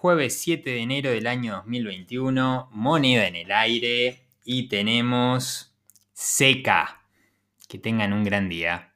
jueves 7 de enero del año 2021, moneda en el aire y tenemos seca. Que tengan un gran día.